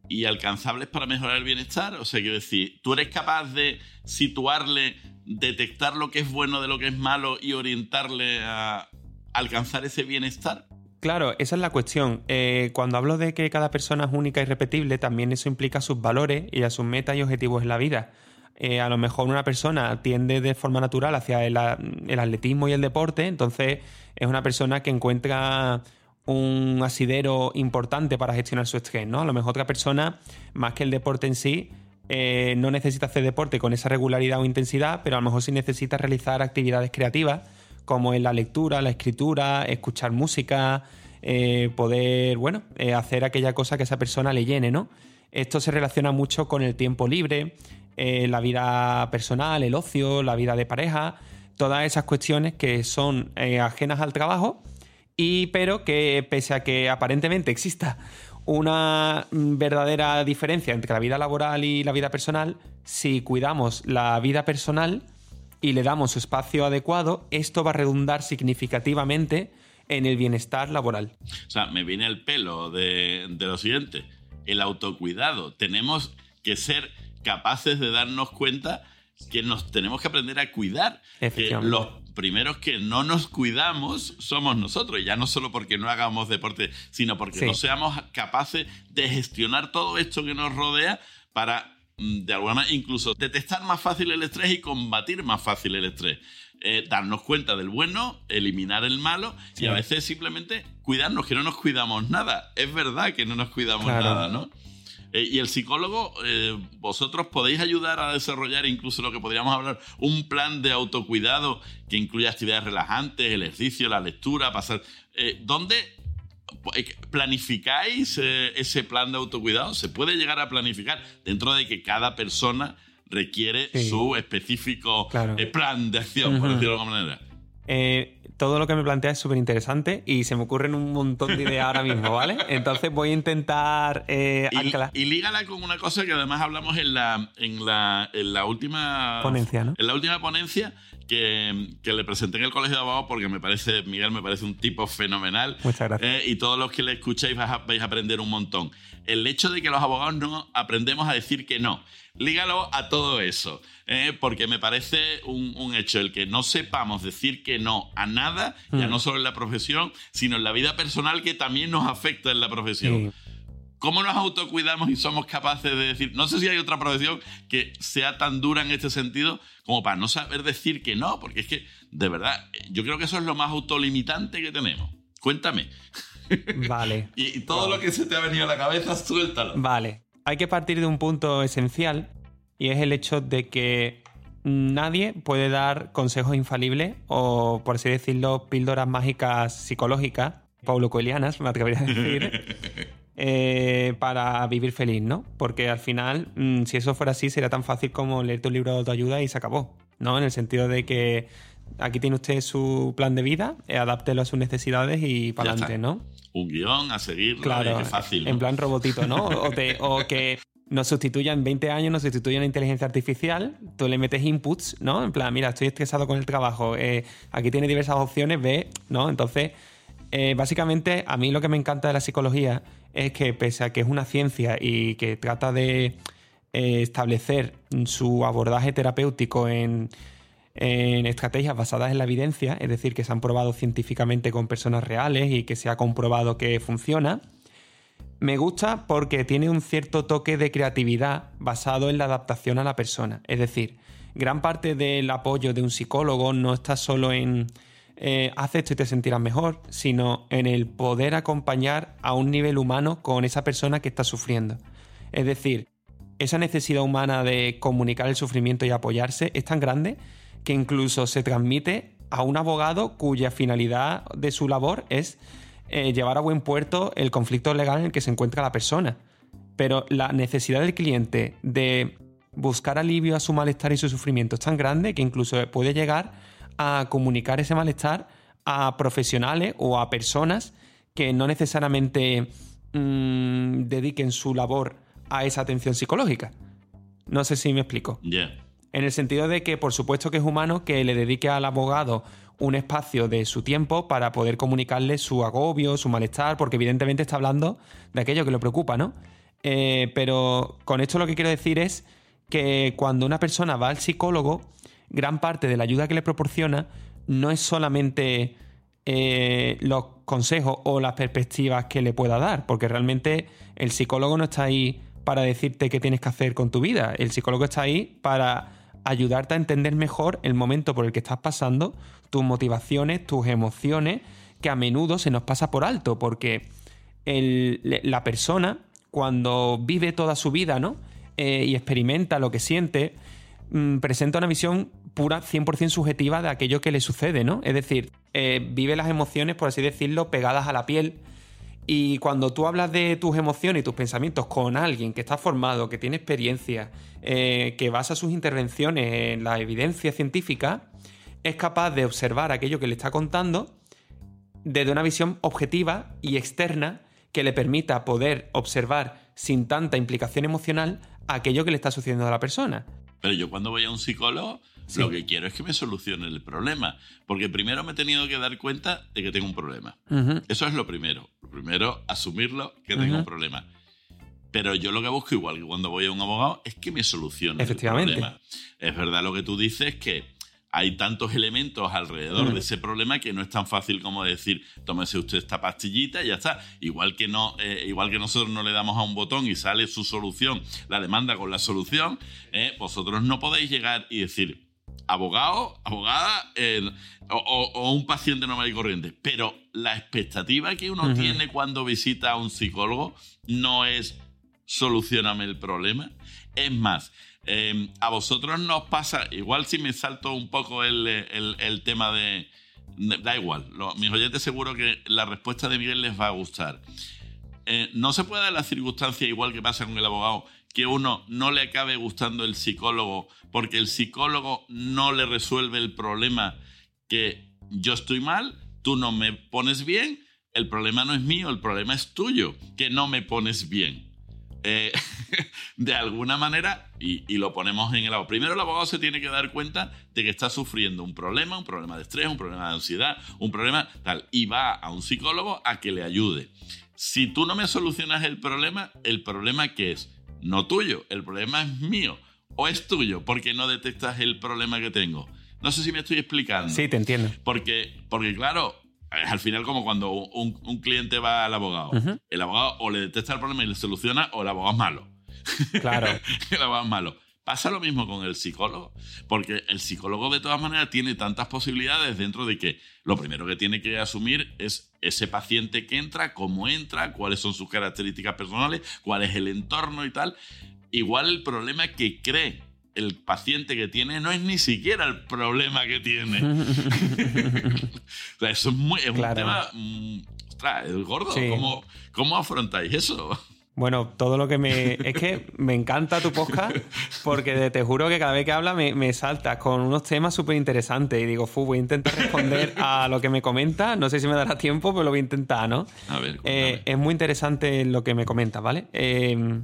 y alcanzables para mejorar el bienestar. O sea, quiero decir, tú eres capaz de situarle, detectar lo que es bueno de lo que es malo y orientarle a alcanzar ese bienestar. Claro, esa es la cuestión. Eh, cuando hablo de que cada persona es única y repetible, también eso implica sus valores y a sus metas y objetivos en la vida. Eh, a lo mejor una persona tiende de forma natural hacia el, atletismo y el deporte, entonces es una persona que encuentra un asidero importante para gestionar su estrés, ¿no? A lo mejor otra persona, más que el deporte en sí, eh, no necesita hacer deporte con esa regularidad o intensidad, pero a lo mejor sí necesita realizar actividades creativas como en la lectura, la escritura, escuchar música, eh, poder, bueno, eh, hacer aquella cosa que esa persona le llene, ¿no? Esto se relaciona mucho con el tiempo libre, eh, la vida personal, el ocio, la vida de pareja, todas esas cuestiones que son ajenas al trabajo, y pero que pese a que aparentemente exista una verdadera diferencia entre la vida laboral y la vida personal, si cuidamos la vida personal, y le damos su espacio adecuado, esto va a redundar significativamente en el bienestar laboral. O sea, me viene el pelo de, lo siguiente, el autocuidado. Tenemos que ser capaces de darnos cuenta que nos tenemos que aprender a cuidar. Que los primeros que no nos cuidamos somos nosotros, ya no solo porque no hagamos deporte, sino porque no seamos capaces de gestionar todo esto que nos rodea para de alguna manera, incluso detectar más fácil el estrés y combatir más fácil el estrés. Eh, darnos cuenta del bueno, eliminar el malo y a veces simplemente cuidarnos, que no nos cuidamos nada. Es verdad que no nos cuidamos nada, ¿no? Eh, y el psicólogo, eh, vosotros podéis ayudar a desarrollar incluso lo que podríamos hablar, un plan de autocuidado que incluya actividades relajantes, el ejercicio, la lectura, pasar... ¿Dónde ¿Planificáis eh, ese plan de autocuidado? ¿Se puede llegar a planificar dentro de que cada persona requiere su específico eh, plan de acción, por decirlo de alguna manera? Eh, todo lo que me plantea es súper interesante y se me ocurren un montón de ideas ahora mismo, ¿vale? [LAUGHS] Entonces voy a intentar y, y, lígala con una cosa que además hablamos en la, en la, en la última ponencia, ¿no? En la última ponencia, que, le presenté en el colegio de abogados porque me parece, Miguel me parece un tipo fenomenal. Muchas gracias. Eh, y todos los que le escucháis vais a, vais a, aprender un montón. El hecho de que los abogados no aprendemos a decir que no. Lígalo a todo eso. Eh, porque me parece un, hecho el que no sepamos decir que no a nada, ya mm. no solo en la profesión, sino en la vida personal que también nos afecta en la profesión. ¿Cómo nos autocuidamos y somos capaces de decir, no sé si hay otra profesión que sea tan dura en este sentido como para no saber decir que no? Porque es que, de verdad, yo creo que eso es lo más autolimitante que tenemos. Cuéntame. Vale. [LAUGHS] y, todo lo que se te ha venido a la cabeza, suéltalo. Vale. Hay que partir de un punto esencial y es el hecho de que nadie puede dar consejos infalibles o, por así decirlo, píldoras mágicas psicológicas, Paulo Coelianas, me atrevería a decir. [LAUGHS] Eh, para vivir feliz, ¿no? Porque al final, mm, si eso fuera así, sería tan fácil como leer tu libro de autoayuda y se acabó, ¿no? En el sentido de que aquí tiene usted su plan de vida, eh, adáptelo a sus necesidades y para adelante, ¿no? Un guion a seguir, claro, es fácil. En plan robotito, ¿no? [LAUGHS] o, que nos sustituya en 20 años, nos sustituya una inteligencia artificial, tú le metes inputs, ¿no? En plan, mira, estoy estresado con el trabajo, eh, aquí tiene diversas opciones, ve, ¿no? Entonces, básicamente, a mí lo que me encanta de la psicología es que pese a que es una ciencia y que trata de eh, establecer su abordaje terapéutico en, estrategias basadas en la evidencia, es decir, que se han probado científicamente con personas reales y que se ha comprobado que funciona, me gusta porque tiene un cierto toque de creatividad basado en la adaptación a la persona. Es decir, gran parte del apoyo de un psicólogo no está solo en eh, hace esto y te sentirás mejor, sino en el poder acompañar a un nivel humano con esa persona que está sufriendo. Es decir, esa necesidad humana de comunicar el sufrimiento y apoyarse es tan grande que incluso se transmite a un abogado cuya finalidad de su labor es eh, llevar a buen puerto el conflicto legal en el que se encuentra la persona. Pero la necesidad del cliente de buscar alivio a su malestar y su sufrimiento es tan grande que incluso puede llegar a comunicar ese malestar a profesionales o a personas que no necesariamente mm, dediquen su labor a esa atención psicológica. No sé si me explico. En el sentido de que, por supuesto, que es humano que le dedique al abogado un espacio de su tiempo para poder comunicarle su agobio, su malestar, porque evidentemente está hablando de aquello que le preocupa, ¿no? Eh, pero con esto lo que quiero decir es que cuando una persona va al psicólogo, gran parte de la ayuda que le proporciona no es solamente eh, los consejos o las perspectivas que le pueda dar, porque realmente el psicólogo no está ahí para decirte qué tienes que hacer con tu vida, el psicólogo está ahí para ayudarte a entender mejor el momento por el que estás pasando, tus motivaciones, tus emociones, que a menudo se nos pasa por alto, porque la persona cuando vive toda su vida ¿no? Eh, y experimenta lo que siente, Mm, presenta una visión pura, 100% subjetiva de aquello que le sucede, ¿no? Es decir, eh, vive las emociones, por así decirlo, pegadas a la piel. Y cuando tú hablas de tus emociones y tus pensamientos con alguien que está formado, que tiene experiencia, eh, que basa sus intervenciones en la evidencia científica, es capaz de observar aquello que le está contando desde una visión objetiva y externa que le permita poder observar sin tanta implicación emocional aquello que le está sucediendo a la persona. Pero yo cuando voy a un psicólogo, lo que quiero es que me solucione el problema. Porque primero me he tenido que dar cuenta de que tengo un problema. Eso es lo primero. Lo primero, asumirlo que tengo un problema. Pero yo lo que busco, igual que cuando voy a un abogado, es que me solucione el problema. Es verdad lo que tú dices, que hay tantos elementos alrededor de ese problema que no es tan fácil como decir, tómese usted esta pastillita y ya está. Igual que, no, eh, igual que nosotros no le damos a un botón y sale su solución, la demanda con la solución, eh, vosotros no podéis llegar y decir, abogado, abogada eh, o, un paciente normal y corriente. Pero la expectativa que uno tiene cuando visita a un psicólogo no es solucioname el problema. Es más, Em, a vosotros nos pasa, igual si me salto un poco el, tema de, Da igual, mis oyentes seguro que la respuesta de Miguel les va a gustar. Eh, no se puede dar la circunstancia, igual que pasa con el abogado, que uno no le acabe gustando el psicólogo porque el psicólogo no le resuelve el problema que yo estoy mal, tú no me pones bien, el problema no es mío, el problema es tuyo, que no me pones bien. eh, [LAUGHS] [LAUGHS] de alguna manera, y, y, lo ponemos en el abogado. Primero el abogado se tiene que dar cuenta de que está sufriendo un problema, un problema de estrés, un problema de ansiedad, un problema tal, y va a un psicólogo a que le ayude. Si tú no me solucionas el problema, el problema que es no tuyo, el problema es mío o es tuyo porque no detectas el problema que tengo. No sé si me estoy explicando. Sí, te entiendo. Porque, porque claro, al final como cuando un, un cliente va al abogado. El abogado o le detecta el problema y le soluciona o el abogado es malo. Claro. [LAUGHS] abogado es malo. Pasa lo mismo con el psicólogo, porque el psicólogo de todas maneras tiene tantas posibilidades dentro de que lo primero que tiene que asumir es ese paciente que entra, cómo entra, cuáles son sus características personales, cuál es el entorno y tal. Igual el problema que cree el paciente que tiene no es ni siquiera el problema que tiene. [LAUGHS] o sea, eso es, muy, es un tema. Mm, ostras, es gordo. ¿Cómo, ¿Cómo afrontáis eso? Bueno, todo lo que me. Es que me encanta tu podcast porque te juro que cada vez que habla me, me saltas con unos temas súper interesantes y digo, fu, voy a intentar responder a lo que me comenta. No sé si me dará tiempo, pero lo voy a intentar, ¿no? A ver. Eh, es muy interesante lo que me comentas, ¿vale? Eh,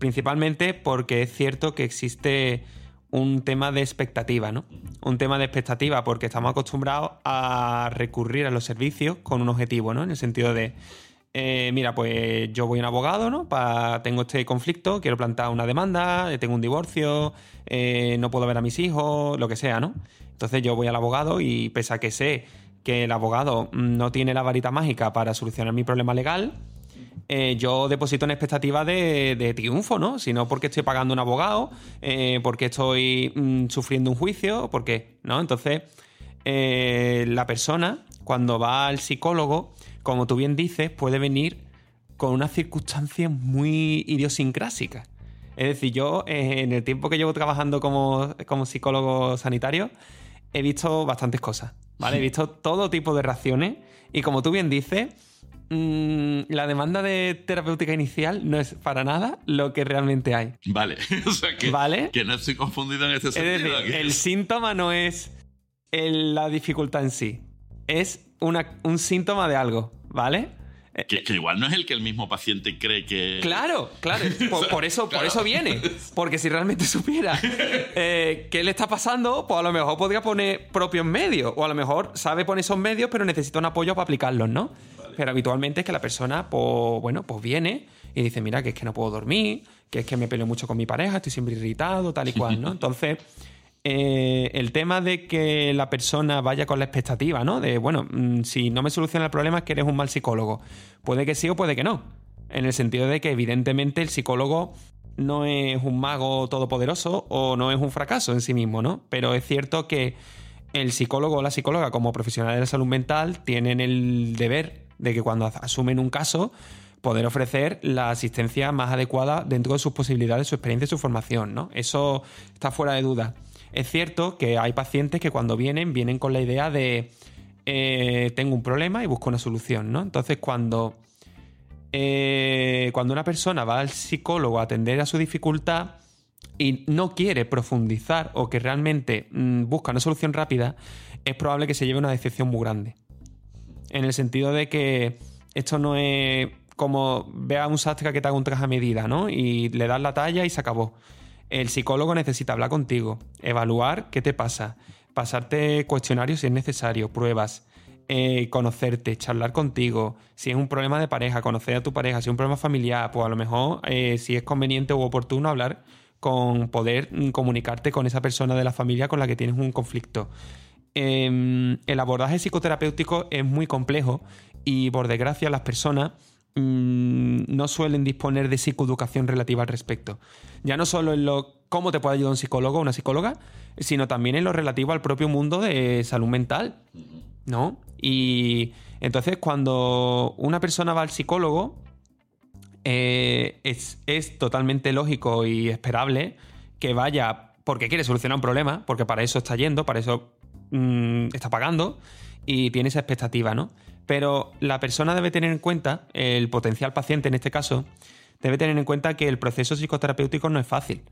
principalmente porque es cierto que existe un tema de expectativa, ¿no? Un tema de expectativa porque estamos acostumbrados a recurrir a los servicios con un objetivo, ¿no? En el sentido de eh, mira, pues yo voy a un abogado, ¿no? tengo este conflicto, quiero plantar una demanda, eh, tengo un divorcio, eh, no puedo ver a mis hijos, lo que sea, ¿no? Entonces yo voy al abogado y pese a que sé que el abogado no tiene la varita mágica para solucionar mi problema legal, yo deposito una expectativa de, triunfo, ¿no? Sino porque estoy pagando un abogado, porque estoy mm, sufriendo un juicio, porque, ¿no? Entonces, la persona, cuando va al psicólogo, como tú bien dices, puede venir con unas circunstancias muy idiosincrásicas. Es decir, yo eh, en el tiempo que llevo trabajando como, psicólogo sanitario, he visto bastantes cosas, ¿vale? [LAUGHS] He visto todo tipo de reacciones y como tú bien dices, mm, la demanda de terapéutica inicial no es para nada lo que realmente hay. Vale, [LAUGHS] o sea que, ¿Vale? que no estoy confundido en este sentido. Es decir, el síntoma no es la dificultad en sí, es un síntoma de algo, ¿vale? Eh, que, igual no es el que el mismo paciente cree que. Claro, claro. Por, eso, por eso viene. Porque si realmente supiera eh, qué le está pasando, pues a lo mejor podría poner propios medios. O a lo mejor sabe poner esos medios, pero necesita un apoyo para aplicarlos, ¿no? Pero habitualmente es que la persona, pues, bueno, pues viene y dice, mira, que es que no puedo dormir, que es que me peleo mucho con mi pareja, estoy siempre irritado, tal y cual, ¿no? [LAUGHS] Entonces. Eh, el tema de que la persona vaya con la expectativa, ¿no? De, bueno, mm, si no me soluciona el problema es que eres un mal psicólogo. Puede que sí o puede que no. En el sentido de que evidentemente el psicólogo no es un mago todopoderoso o no es un fracaso en sí mismo, ¿no? Pero es cierto que el psicólogo o la psicóloga como profesional de la salud mental tienen el deber de que cuando asumen un caso poder ofrecer la asistencia más adecuada dentro de sus posibilidades, su experiencia y su formación, ¿no? Eso está fuera de duda. Es cierto que hay pacientes que cuando vienen, vienen con la idea de eh, tengo un problema y busco una solución, ¿no? Entonces, cuando, eh, cuando una persona va al psicólogo a atender a su dificultad y no quiere profundizar o que realmente mm, busca una solución rápida, es probable que se lleve una decepción muy grande. En el sentido de que esto no es como ve a un sastre que te haga un traje a medida, ¿no? Y le das la talla y se acabó. El psicólogo necesita hablar contigo, evaluar qué te pasa, pasarte cuestionarios si es necesario, pruebas, eh, conocerte, charlar contigo. Si es un problema de pareja, conocer a tu pareja. Si es un problema familiar, pues a lo mejor eh, si es conveniente u oportuno hablar con poder mm, comunicarte con esa persona de la familia con la que tienes un conflicto. Em, el abordaje psicoterapéutico es muy complejo y por desgracia las personas Mm, no suelen disponer de psicoeducación relativa al respecto. Ya no solo en lo cómo te puede ayudar un psicólogo o una psicóloga, sino también en lo relativo al propio mundo de salud mental, ¿no? Y entonces cuando una persona va al psicólogo, eh, es, totalmente lógico y esperable que vaya porque quiere solucionar un problema, porque para eso está yendo, para eso mm, está pagando y tiene esa expectativa, ¿no? Pero la persona debe tener en cuenta, el potencial paciente en este caso, debe tener en cuenta que el proceso psicoterapéutico no es fácil.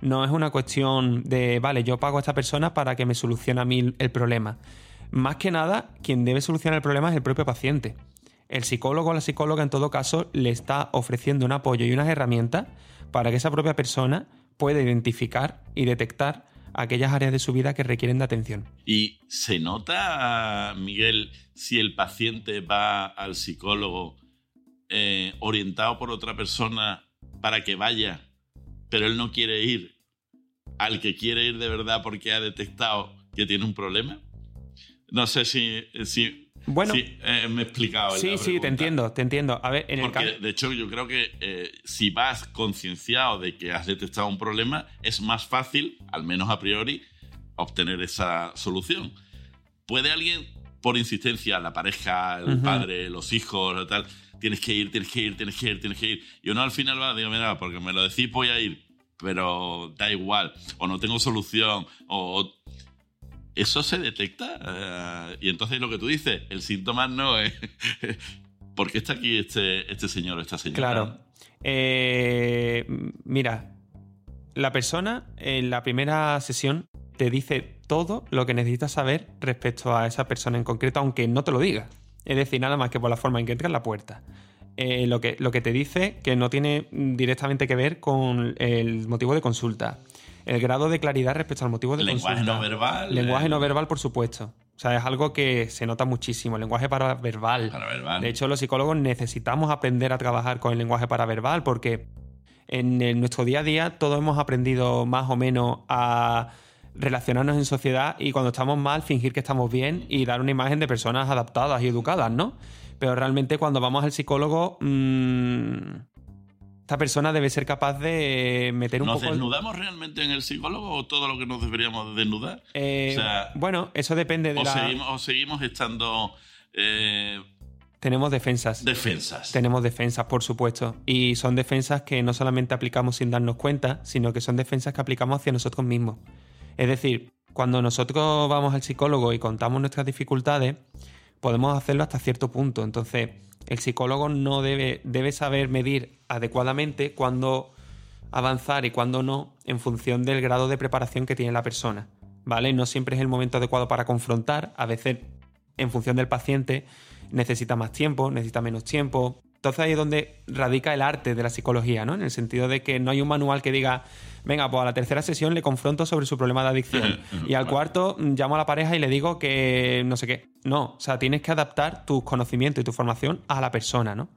No es una cuestión de, vale, yo pago a esta persona para que me solucione a mí el problema. Más que nada, quien debe solucionar el problema es el propio paciente. El psicólogo o la psicóloga en todo caso le está ofreciendo un apoyo y unas herramientas para que esa propia persona pueda identificar y detectar aquellas áreas de su vida que requieren de atención. ¿Y se nota, Miguel, si el paciente va al psicólogo eh, orientado por otra persona para que vaya, pero él no quiere ir al que quiere ir de verdad porque ha detectado que tiene un problema? No sé si, si, bueno, eh, me he explicado. Sí, sí, te entiendo, te entiendo. A ver, en Porque, el de hecho, yo creo que eh, si vas concienciado de que has detectado un problema, es más fácil, al menos a priori, obtener esa solución. ¿Puede alguien, por insistencia, la pareja, el padre, los hijos, tal, tienes que ir, tienes que ir, tienes que ir, tienes que ir? Y uno al final va, digo, mira, porque me lo decís, voy a ir, pero da igual, o no tengo solución, o eso se detecta. Eh, y entonces lo que tú dices, el síntoma no es. [LAUGHS] ¿Por qué está aquí este, este señor o esta señora? Claro. Eh, mira, la persona en la primera sesión te dice todo lo que necesitas saber respecto a esa persona en concreto, aunque no te lo diga. Es decir, nada más que por la forma en que entra en la puerta. Eh, lo, que, lo que te dice que no tiene directamente que ver con el motivo de consulta el grado de claridad respecto al motivo de lenguaje no verbal. Lenguaje eh. no verbal, por supuesto. O sea, es algo que se nota muchísimo. El lenguaje paraverbal. verbal. De hecho, los psicólogos necesitamos aprender a trabajar con el lenguaje paraverbal porque en, nuestro día a día todos hemos aprendido más o menos a relacionarnos en sociedad y cuando estamos mal fingir que estamos bien y dar una imagen de personas adaptadas y educadas, ¿no? Pero realmente cuando vamos al psicólogo mmm, esta persona debe ser capaz de meter un poco... ¿Nos desnudamos realmente en el psicólogo o todo lo que nos deberíamos desnudar? Eh, bueno, eso depende de o la... Seguimos, o seguimos estando... Eh, tenemos defensas. Defensas. Tenemos defensas, por supuesto. Y son defensas que no solamente aplicamos sin darnos cuenta, sino que son defensas que aplicamos hacia nosotros mismos. Es decir, cuando nosotros vamos al psicólogo y contamos nuestras dificultades, podemos hacerlo hasta cierto punto. Entonces, el psicólogo no debe, debe saber medir adecuadamente cuándo avanzar y cuándo no en función del grado de preparación que tiene la persona. ¿Vale? No siempre es el momento adecuado para confrontar, a veces en función del paciente necesita más tiempo, necesita menos tiempo, entonces ahí es donde radica el arte de la psicología, ¿no? En el sentido de que no hay un manual que diga, venga, pues a la tercera sesión le confronto sobre su problema de adicción y al cuarto mm, llamo a la pareja y le digo que no sé qué. No, o sea, tienes que adaptar tus conocimientos y tu formación a la persona, ¿no?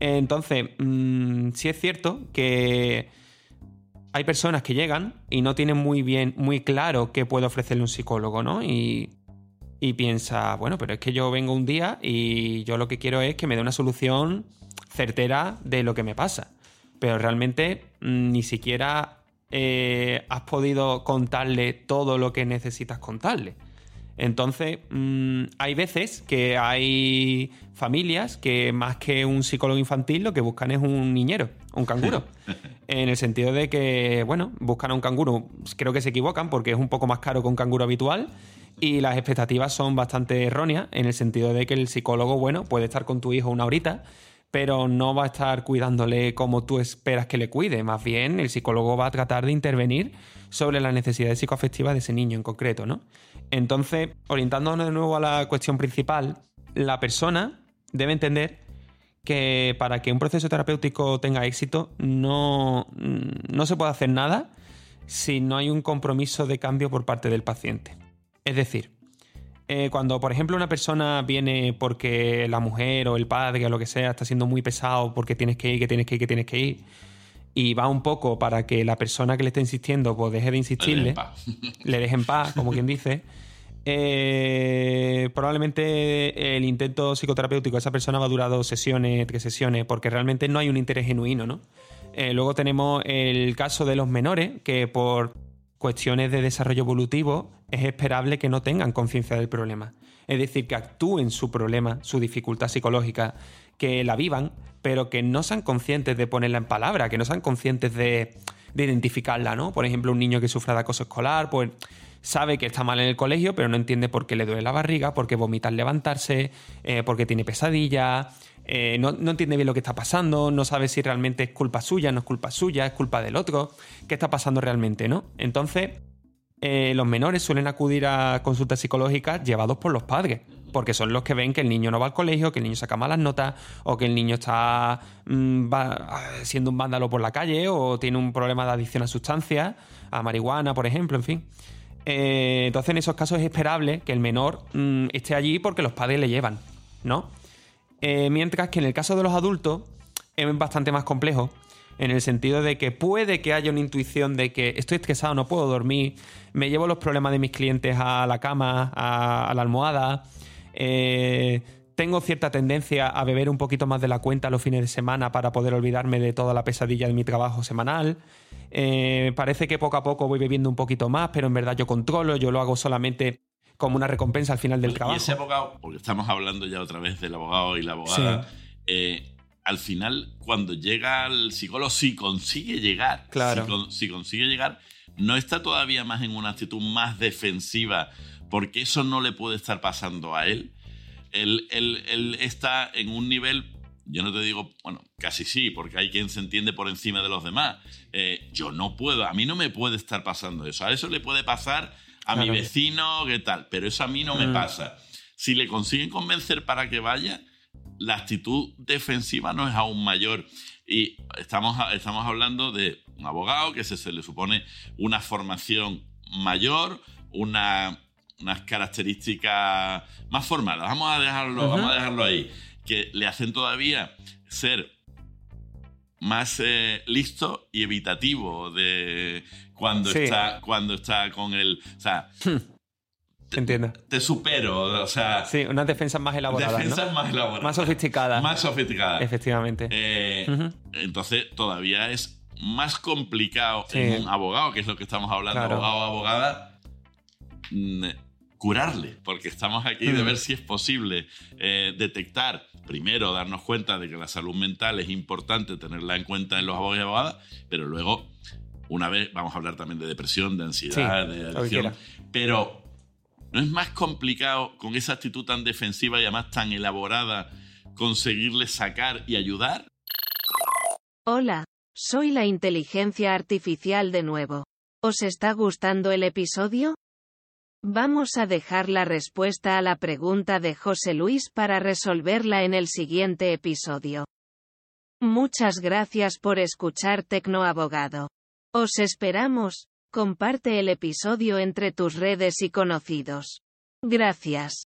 Entonces, mm, sí es cierto que hay personas que llegan y no tienen muy bien, muy claro qué puede ofrecerle un psicólogo, ¿no? Y y piensa, bueno, pero es que yo vengo un día y yo lo que quiero es que me dé una solución certera de lo que me pasa. Pero realmente mm, ni siquiera eh, has podido contarle todo lo que necesitas contarle. Entonces, mm, hay veces que hay familias que más que un psicólogo infantil lo que buscan es un niñero, un canguro. [LAUGHS] en el sentido de que, bueno, buscan a un canguro. Creo que se equivocan porque es un poco más caro que un canguro habitual y las expectativas son bastante erróneas en el sentido de que el psicólogo, bueno, puede estar con tu hijo una horita, pero no va a estar cuidándole como tú esperas que le cuide. Más bien, el psicólogo va a tratar de intervenir sobre las necesidades psicoafectivas de ese niño en concreto, ¿no? Entonces, orientándonos de nuevo a la cuestión principal, la persona debe entender que para que un proceso terapéutico tenga éxito no, no se puede hacer nada si no hay un compromiso de cambio por parte del paciente. Es decir, eh, cuando, por ejemplo, una persona viene porque la mujer o el padre o lo que sea está siendo muy pesado porque tienes que ir, que tienes que ir, que tienes que ir, y va un poco para que la persona que le está insistiendo pues deje de insistirle, [LAUGHS] le deje en paz, como quien dice, eh, probablemente el intento psicoterapéutico de esa persona va a durar dos sesiones, tres sesiones, porque realmente no hay un interés genuino, ¿no? Eh, luego tenemos el caso de los menores, que por cuestiones de desarrollo evolutivo es esperable que no tengan conciencia del problema. Es decir, que actúen su problema, su dificultad psicológica, que la vivan, pero que no sean conscientes de ponerla en palabra, que no sean conscientes de, identificarla, ¿no? Por ejemplo, un niño que sufra de acoso escolar, pues sabe que está mal en el colegio, pero no entiende por qué le duele la barriga, por qué vomita al levantarse, eh, por qué tiene pesadillas, eh, no, entiende bien lo que está pasando, no sabe si realmente es culpa suya, no es culpa suya, es culpa del otro, qué está pasando realmente, ¿no? Entonces, eh, los menores suelen acudir a consultas psicológicas llevados por los padres. porque son los que ven que el niño no va al colegio, que el niño saca malas notas, o que el niño está mm, siendo un vándalo por la calle, o tiene un problema de adicción a sustancias, a marihuana, por ejemplo, en fin. Eh, entonces, en esos casos es esperable que el menor mm, esté allí porque los padres le llevan, ¿no? Eh, mientras que en el caso de los adultos es bastante más complejo, en el sentido de que puede que haya una intuición de que estoy estresado, no puedo dormir, me llevo los problemas de mis clientes a la cama, a, la almohada, eh, tengo cierta tendencia a beber un poquito más de la cuenta los fines de semana para poder olvidarme de toda la pesadilla de mi trabajo semanal. Eh, parece que poco a poco voy bebiendo un poquito más, pero en verdad yo controlo, yo lo hago solamente como una recompensa al final del trabajo. Y ese abogado, porque estamos hablando ya otra vez del abogado y la abogada, eh, al final, cuando llega al psicólogo, si consigue llegar, claro. si, consigue llegar, no está todavía más en una actitud más defensiva, porque eso no le puede estar pasando a él. Él, él, está en un nivel, yo no te digo, bueno, casi sí, porque hay quien se entiende por encima de los demás. Eh, yo no puedo, a mí no me puede estar pasando eso. A eso le puede pasar a mi vecino, qué tal, pero eso a mí no me mm. pasa. Si le consiguen convencer para que vaya, la actitud defensiva no es aún mayor. Y estamos, estamos hablando de un abogado que se, le supone una formación mayor, una, unas características más formales. Vamos a, dejarlo, vamos a dejarlo ahí. Que le hacen todavía ser más eh, listo y evitativo de cuando, está, cuando está con el... O sea, hmm. Entiendo. Te supero, o sea... Sí, unas defensas más elaboradas, Defensas más elaboradas. Más sofisticadas. Más sofisticadas. Efectivamente. Eh, entonces, todavía es más complicado en un abogado, que es lo que estamos hablando, abogado o abogada, mm, curarle, porque estamos aquí de ver si es posible eh, detectar, primero darnos cuenta de que la salud mental es importante tenerla en cuenta en los abogados y abogadas, pero luego, una vez, vamos a hablar también de depresión, de ansiedad, de adicción, pero ¿No es más complicado con esa actitud tan defensiva y además tan elaborada conseguirle sacar y ayudar? Hola, soy la inteligencia artificial de nuevo. ¿Os está gustando el episodio? Vamos a dejar la respuesta a la pregunta de José Luis para resolverla en el siguiente episodio. Muchas gracias por escuchar Tecnoabogado. Os esperamos. Comparte el episodio entre tus redes y conocidos. Gracias.